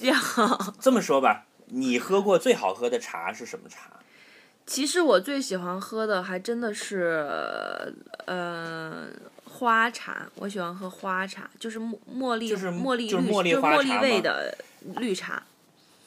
要，这么说吧，你喝过最好喝的茶是什么茶？其实我最喜欢喝的还真的是，呃，花茶。我喜欢喝花茶，就是茉茉莉，就是茉莉绿，就是茉莉就是茉莉味的绿茶。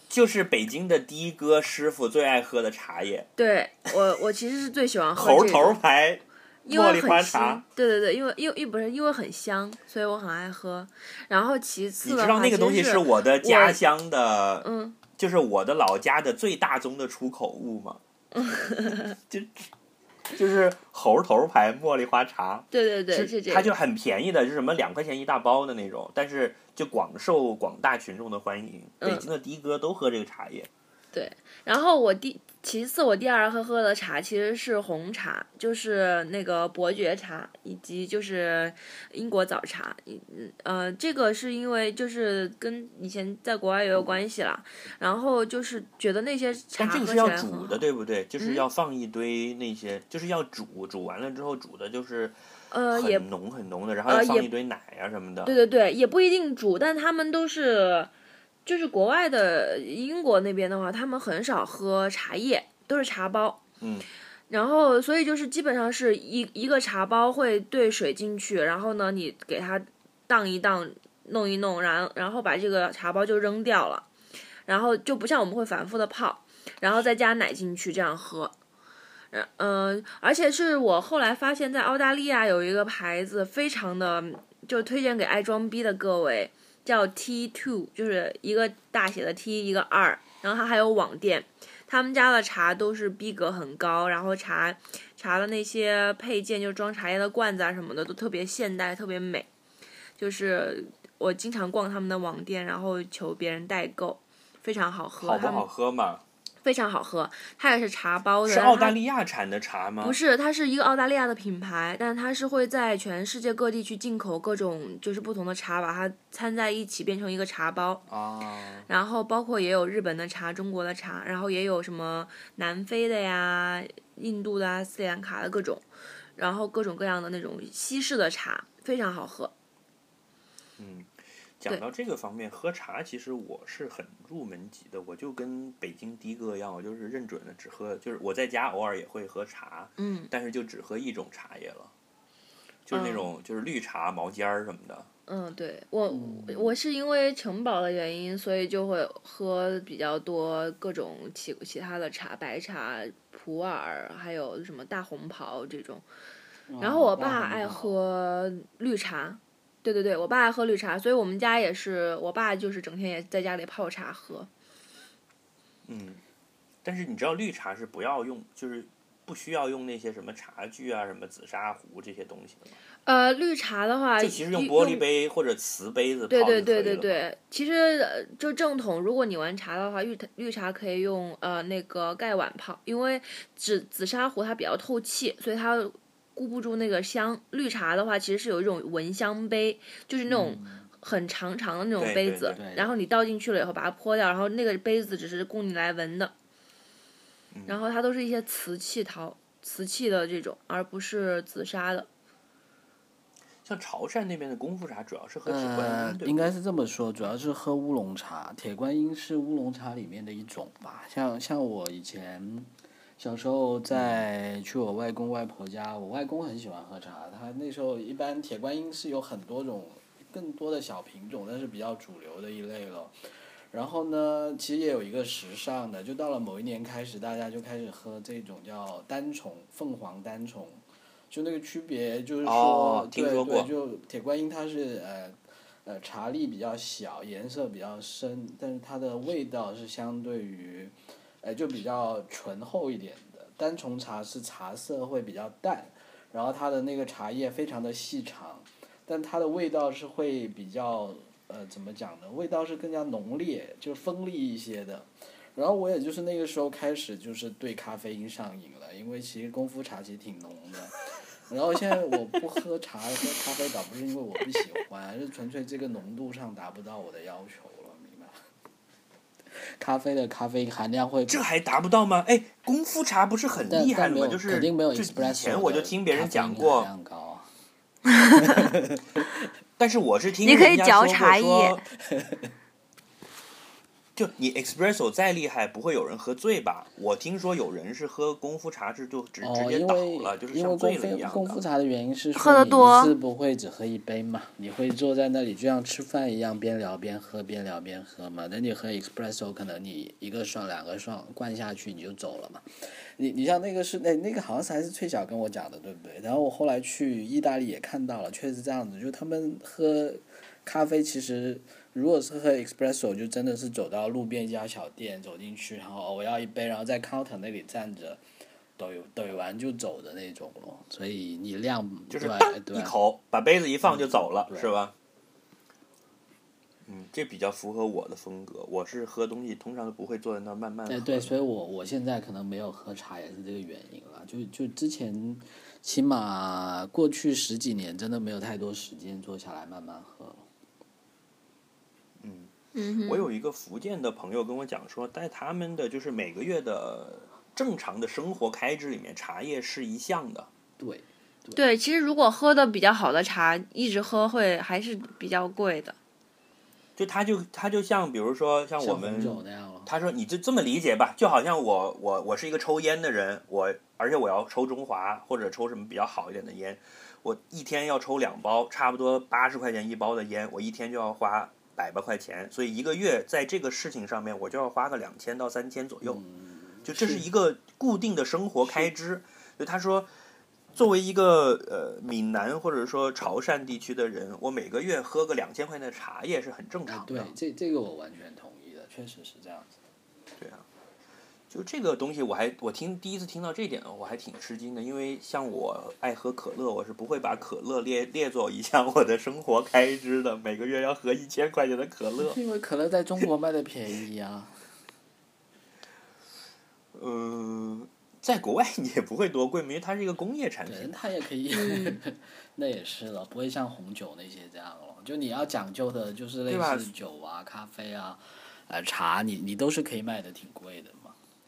就是北京的的哥师傅最爱喝的茶叶，对我，我其实是最喜欢喝猴头这个。牌茉莉花茶。，对对对，因为因为因为不是因为很香，所以我很爱喝。然后其次你知道那个东西是我的家乡的，嗯，就是我的老家的最大宗的出口物嘛？就就是猴头牌茉莉花茶，对对对，是这样。它就很便宜的，就是什么两块钱一大包的那种，但是就广受广大群众的欢迎。嗯北京的的哥都喝这个茶叶，对，然后我第其次，我第二喝喝的茶其实是红茶，就是那个伯爵茶，以及就是英国早茶。嗯呃，这个是因为就是跟以前在国外也有关系啦。然后就是觉得那些茶但这个是要来煮的，对不对？就是嗯要放一堆那些，就是要煮，煮完了之后煮的就是呃，也很浓很浓的，然后放一堆奶啊什么的。对对对，也不一定煮，但他们都是，就是国外的英国那边的话，他们很少喝茶叶，都是茶包。嗯。然后，所以就是基本上是一一个茶包会兑水进去，然后呢，你给它荡一荡，弄一弄，然然后把这个茶包就扔掉了，然后就不像我们会反复的泡，然后再加奶进去这样喝。嗯、呃，而且是我后来发现，在澳大利亚有一个牌子，非常的就推荐给爱装逼的各位，叫 T Two，就是一个大写的 T，一个二，然后它还有网店，他们家的茶都是逼格很高，然后茶茶的那些配件，就装茶叶的罐子啊什么的，都特别现代，特别美。就是我经常逛他们的网店，然后求别人代购，非常好喝，好不好喝嘛？非常好喝，它也是茶包的，是澳大利亚产的茶吗？不是，它是一个澳大利亚的品牌，但它是会在全世界各地去进口各种就是不同的茶，把它掺在一起变成一个茶包。哦，然后包括也有日本的茶、中国的茶，然后也有什么南非的呀、印度的啊、斯里兰卡的各种，然后各种各样的那种西式的茶，非常好喝。嗯，讲到这个方面，喝茶其实我是很入门级的，我就跟北京的哥一样，我就是认准了只喝，就是我在家偶尔也会喝茶，嗯。但是就只喝一种茶叶了，就是那种就是绿茶、毛尖儿什么的。嗯，对我嗯。我是因为城堡的原因，所以就会喝比较多各种其其他的茶，白茶、普洱，还有什么大红袍这种。然后我爸爱喝绿茶，对对对，我爸爱喝绿茶，所以我们家也是，我爸就是整天也在家里泡茶喝。嗯，但是你知道绿茶是不要用，就是不需要用那些什么茶具啊、什么紫砂壶这些东西的吗？呃，绿茶的话，就其实用用玻璃杯或者瓷杯子泡对对对对对，其实呃就正统，如果你玩茶的话，绿绿茶可以用呃那个盖碗泡，因为紫紫砂壶它比较透气，所以它固不住那个香。绿茶的话，其实是有一种闻香杯，就是那种很长长的那种杯子，然后你倒进去了以后把它泼掉，然后那个杯子只是供你来闻的。嗯然后它都是一些瓷器陶瓷器的这种，而不是紫砂的。像潮汕那边的功夫茶主要是喝铁观呃音，应该是这么说，主要是喝乌龙茶。铁观音是乌龙茶里面的一种吧。像像我以前小时候在去我外公外婆家，我外公很喜欢喝茶，他那时候一般铁观音是有很多种，更多的小品种，但是比较主流的一类了。然后呢，其实也有一个时尚的，就到了某一年开始，大家就开始喝这种叫单丛凤凰单丛，就那个区别就是说，哦听对说过对，就铁观音它是呃呃茶粒比较小，颜色比较深，但是它的味道是相对于，呃就比较醇厚一点的。单丛茶是茶色会比较淡，然后它的那个茶叶非常的细长，但它的味道是会比较呃怎么讲呢？味道是更加浓烈，就锋利一些的。然后我也就是那个时候开始就是对咖啡因上瘾了，因为其实功夫茶其实挺浓的。然后现在我不喝茶喝咖啡，倒不是因为我不喜欢，是纯粹这个浓度上达不到我的要求，咖啡的咖啡因含量会这还达不到吗？哎，功夫茶不是很但厉害的吗？但没有就是肯定没有以前我就听别人讲过。但是我是听你可以人家说过嚼茶说就你 espresso 再厉害，不会有人喝醉吧？我听说有人是喝功夫茶是就直直哦，接倒因为了，就是因为像醉功夫了一样的。功夫茶的原因是喝说你得多一次不会只喝一杯嘛，你会坐在那里就像吃饭一样边聊边喝，边聊边喝嘛。那你喝 espresso，可能你一个双两个双灌下去你就走了嘛。你你像那个是那那个好像是还是翠晓跟我讲的对不对？然后我后来去意大利也看到了，确实这样子，就他们喝咖啡其实。如果是喝 espresso，就真的是走到路边一家小店走进去，然后哦我要一杯，然后在 counter 那里站着，怼怼完就走的那种咯。所以你量就是一口把杯子一放就走了，对是吧？嗯，这比较符合我的风格。我是喝东西通常都不会坐在那儿慢慢喝对，所以我我现在可能没有喝茶也是这个原因了。就就之前，起码过去十几年真的没有太多时间坐下来慢慢喝了。嗯，我有一个福建的朋友跟我讲说，在他们的就是每个月的正常的生活开支里面，茶叶是一项的。对，对，其实如果喝的比较好的茶，一直喝会还是比较贵的。就他就他就像比如说像我们。他说：“你就这么理解吧，就好像我我我是一个抽烟的人，我而且我要抽中华或者抽什么比较好一点的烟，我一天要抽两包，差不多八十块钱一包的烟，我一天就要花百把块钱，所以一个月在这个事情上面我就要花个两千到三千左右，就这是一个固定的生活开支。就他说，作为一个呃闽南或者说潮汕地区的人，我每个月喝个两千块钱的茶叶是很正常的。对，这这个我完全同意的，确实是这样子。就这个东西，我还我听第一次听到这一点，我还挺吃惊的。因为像我爱喝可乐，我是不会把可乐列列作一项我的生活开支的，每个月要喝一千块钱的可乐。因为可乐在中国卖的便宜啊。嗯、在国外你也不会多贵，因为它是一个工业产对，品。它也可以，那也是了，不会像红酒那些这样了。就你要讲究的，就是类对吧似酒啊、咖啡啊、呃茶，你你都是可以卖的挺贵的嘛，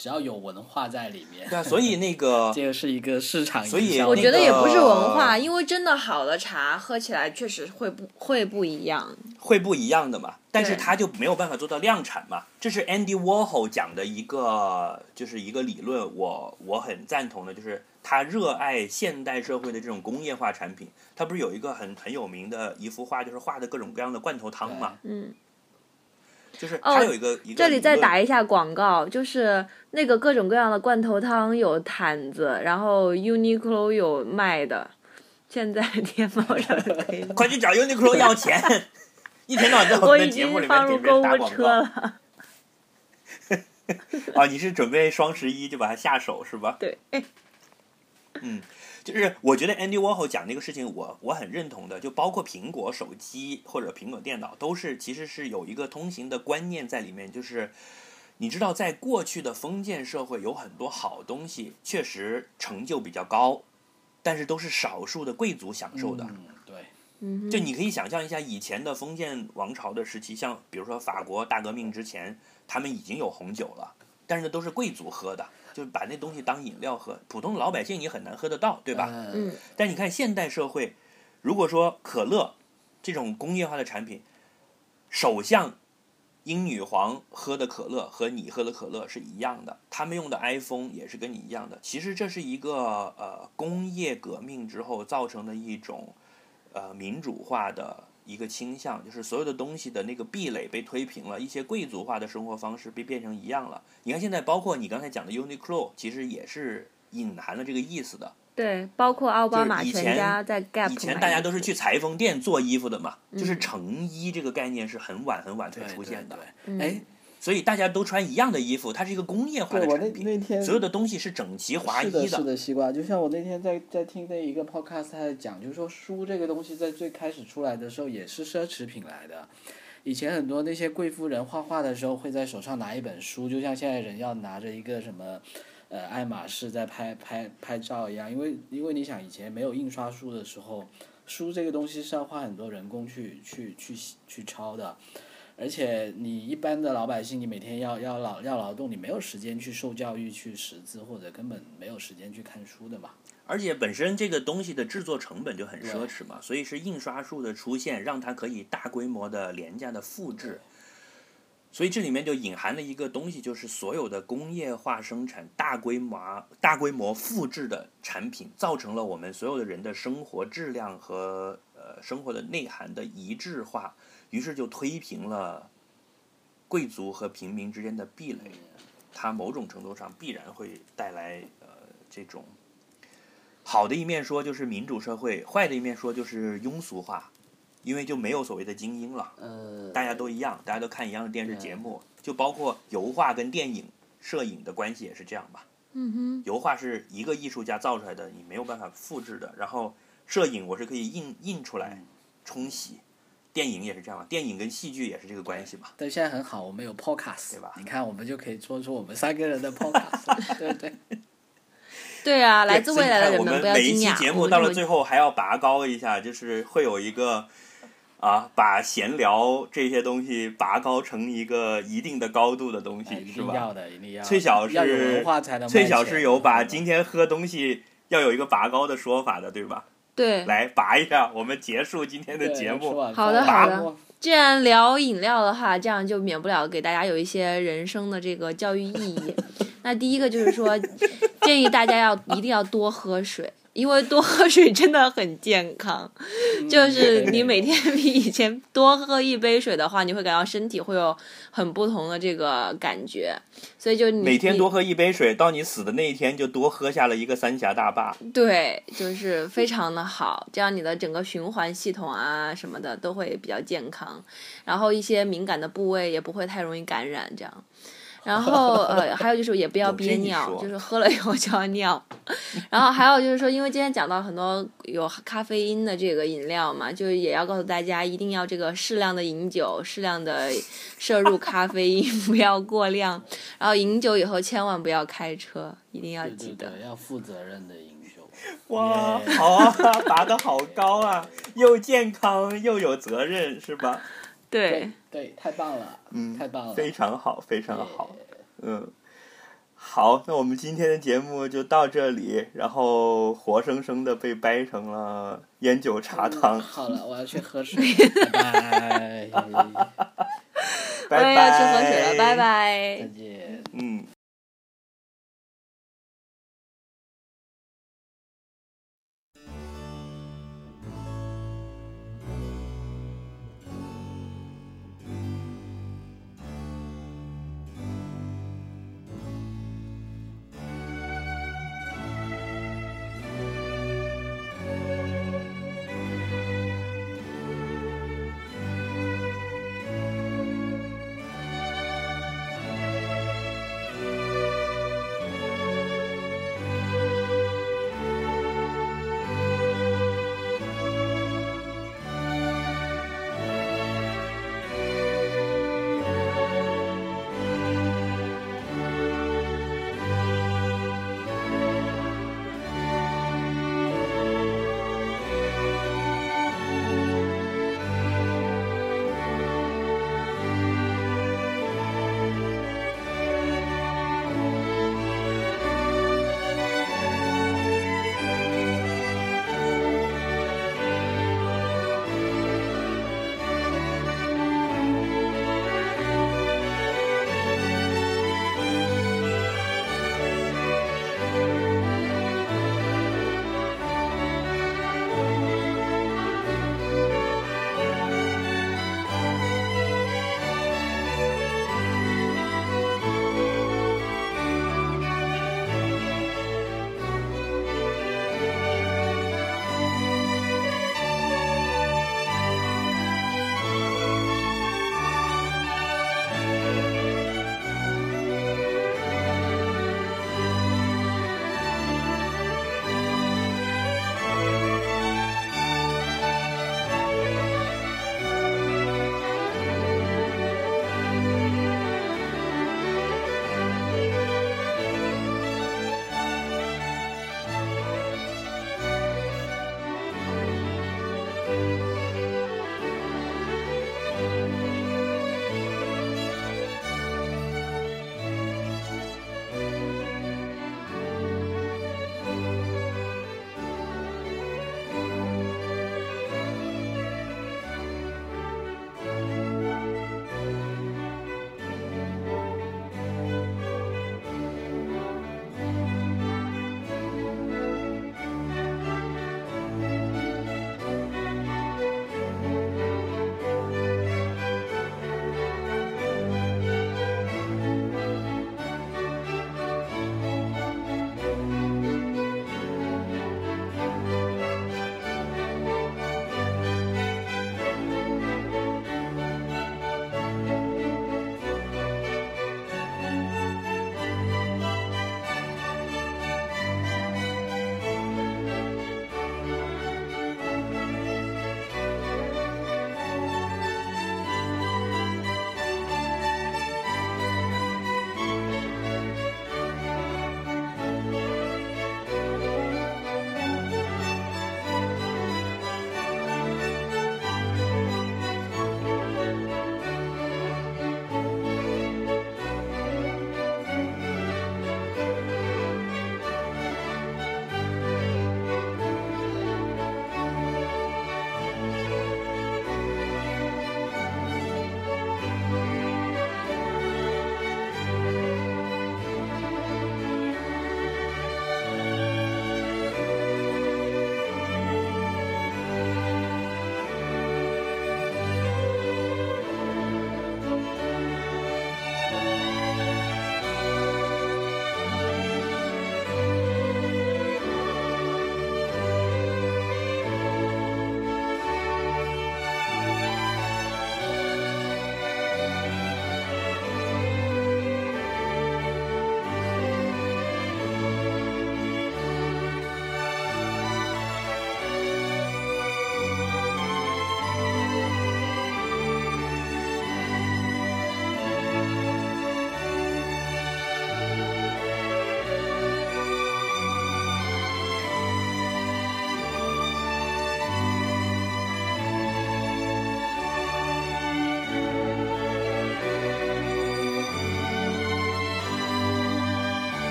只要有文化在里面。对啊，所以那个 这个是一个市场。所以我觉得也不是文化，因为真的好的茶喝起来确实会不会不一样。会不一样的嘛，但是对它就没有办法做到量产嘛。这是 Andy Warhol 讲的一个，就是一个理论，我我很赞同的，就是他热爱现代社会的这种工业化产品。他不是有一个很很有名的一幅画，就是画的各种各样的罐头汤嘛，嗯，就是哦他有一个、一个这里再打一下广告，就是那个各种各样的罐头汤有毯子，然后 Uniqlo 有卖的，现在 天猫上可以 买。快去找 Uniqlo 要钱，一天到晚在我我已们的节目里放入给别人购物打广告。车了。啊，你是准备双十一就把它下手是吧？对，嗯，就是我觉得 Andy Warhol 讲那个事情我，我很认同的，就包括苹果手机或者苹果电脑，都是其实是有一个通行的观念在里面，就是你知道，在过去的封建社会，有很多好东西确实成就比较高，但是都是少数的贵族享受的。嗯，对，嗯，就你可以想象一下，以前的封建王朝的时期，像比如说法国大革命之前，他们已经有红酒了，但是都是贵族喝的，就把那东西当饮料喝，普通老百姓你很难喝得到，对吧？嗯嗯，但你看现代社会，如果说可乐这种工业化的产品，首相英女皇喝的可乐和你喝的可乐是一样的，他们用的 iPhone 也是跟你一样的。其实这是一个呃工业革命之后造成的一种呃民主化的一个倾向，就是所有的东西的那个壁垒被推平了，一些贵族化的生活方式被变成一样了。你看现在，包括你刚才讲的 Uniqlo，其实也是隐含了这个意思的。对，包括奥巴马全家在 Gap 以前大家都是去裁缝店做衣服的嘛，就是嗯成衣这个概念是很晚很晚才出现的，哎，所以大家都穿一样的衣服，它是一个工业化的对我那产品，那天所有的东西是整齐划一是的，是的，西瓜。就像我那天在在听那一个 podcast，他在讲，就是说书这个东西在最开始出来的时候也是奢侈品来的。以前很多那些贵妇人画画的时候会在手上拿一本书，就像现在人要拿着一个什么，呃，爱马仕在拍拍拍照一样。因为因为你想以前没有印刷书的时候，书这个东西是要花很多人工去去去去抄的。而且你一般的老百姓，你每天要要劳要劳动，你没有时间去受教育、去识字，或者根本没有时间去看书的嘛。而且本身这个东西的制作成本就很奢侈嘛，所以是印刷术的出现让它可以大规模的廉价的复制。所以这里面就隐含了一个东西，就是所有的工业化生产、大规模、大规模复制的产品，造成了我们所有的人的生活质量和呃生活的内涵的一致化，于是就推平了贵族和平民之间的壁垒。它某种程度上必然会带来呃这种好的一面说就是民主社会，坏的一面说就是庸俗化，因为就没有所谓的精英了。呃，大家都一样，大家都看一样的电视节目，就包括油画跟电影、摄影的关系也是这样吧。嗯哼，油画是一个艺术家造出来的，你没有办法复制的。然后摄影我是可以印印出来、冲洗，电影也是这样嘛，电影跟戏剧也是这个关系嘛。但现在很好，我们有 podcast，对吧你看，我们就可以说出我们三个人的 podcast，对不对？对啊，来自未来的我人们不要们每一期，节目到了最后还要拔高一下，就是会有一个啊，把闲聊这些东西拔高成一个一定的高度的东西，哎是吧？定要的，一定要的。崔小是文化才能崔卖钱小是有把今天喝东西要有一个拔高的说法的，对吧？对。来拔一下，我们结束今天的节目。好的好的既然聊饮料的话，这样就免不了给大家有一些人生的这个教育意义。那第一个就是说，建议大家要一定要多喝水，因为多喝水真的很健康。就是你每天比以前多喝一杯水的话，你会感到身体会有很不同的这个感觉。所以就你你每天多喝一杯水，到你死的那一天就多喝下了一个三峡大坝。对，就是非常的好，这样你的整个循环系统啊什么的都会比较健康，然后一些敏感的部位也不会太容易感染，这样。然后呃，还有就是也不要憋尿，就是喝了以后就要尿。然后还有就是说，因为今天讲到很多有咖啡因的这个饮料嘛，就是也要告诉大家，一定要这个适量的饮酒，适量的摄入咖啡因，不要过量。然后饮酒以后千万不要开车，一定要记得。对对，要负责任的饮酒。哇，耶好啊，拔得好高啊，又健康又有责任，是吧？对，对，太棒了，嗯太棒了，非常好，非常好。嗯，好，那我们今天的节目就到这里，然后活生生的被掰成了烟酒茶汤，嗯好了，我要去喝水，拜拜，拜拜。我也要去喝水了，拜。拜再。见。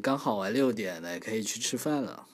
刚好啊，六点了，可以去吃饭了。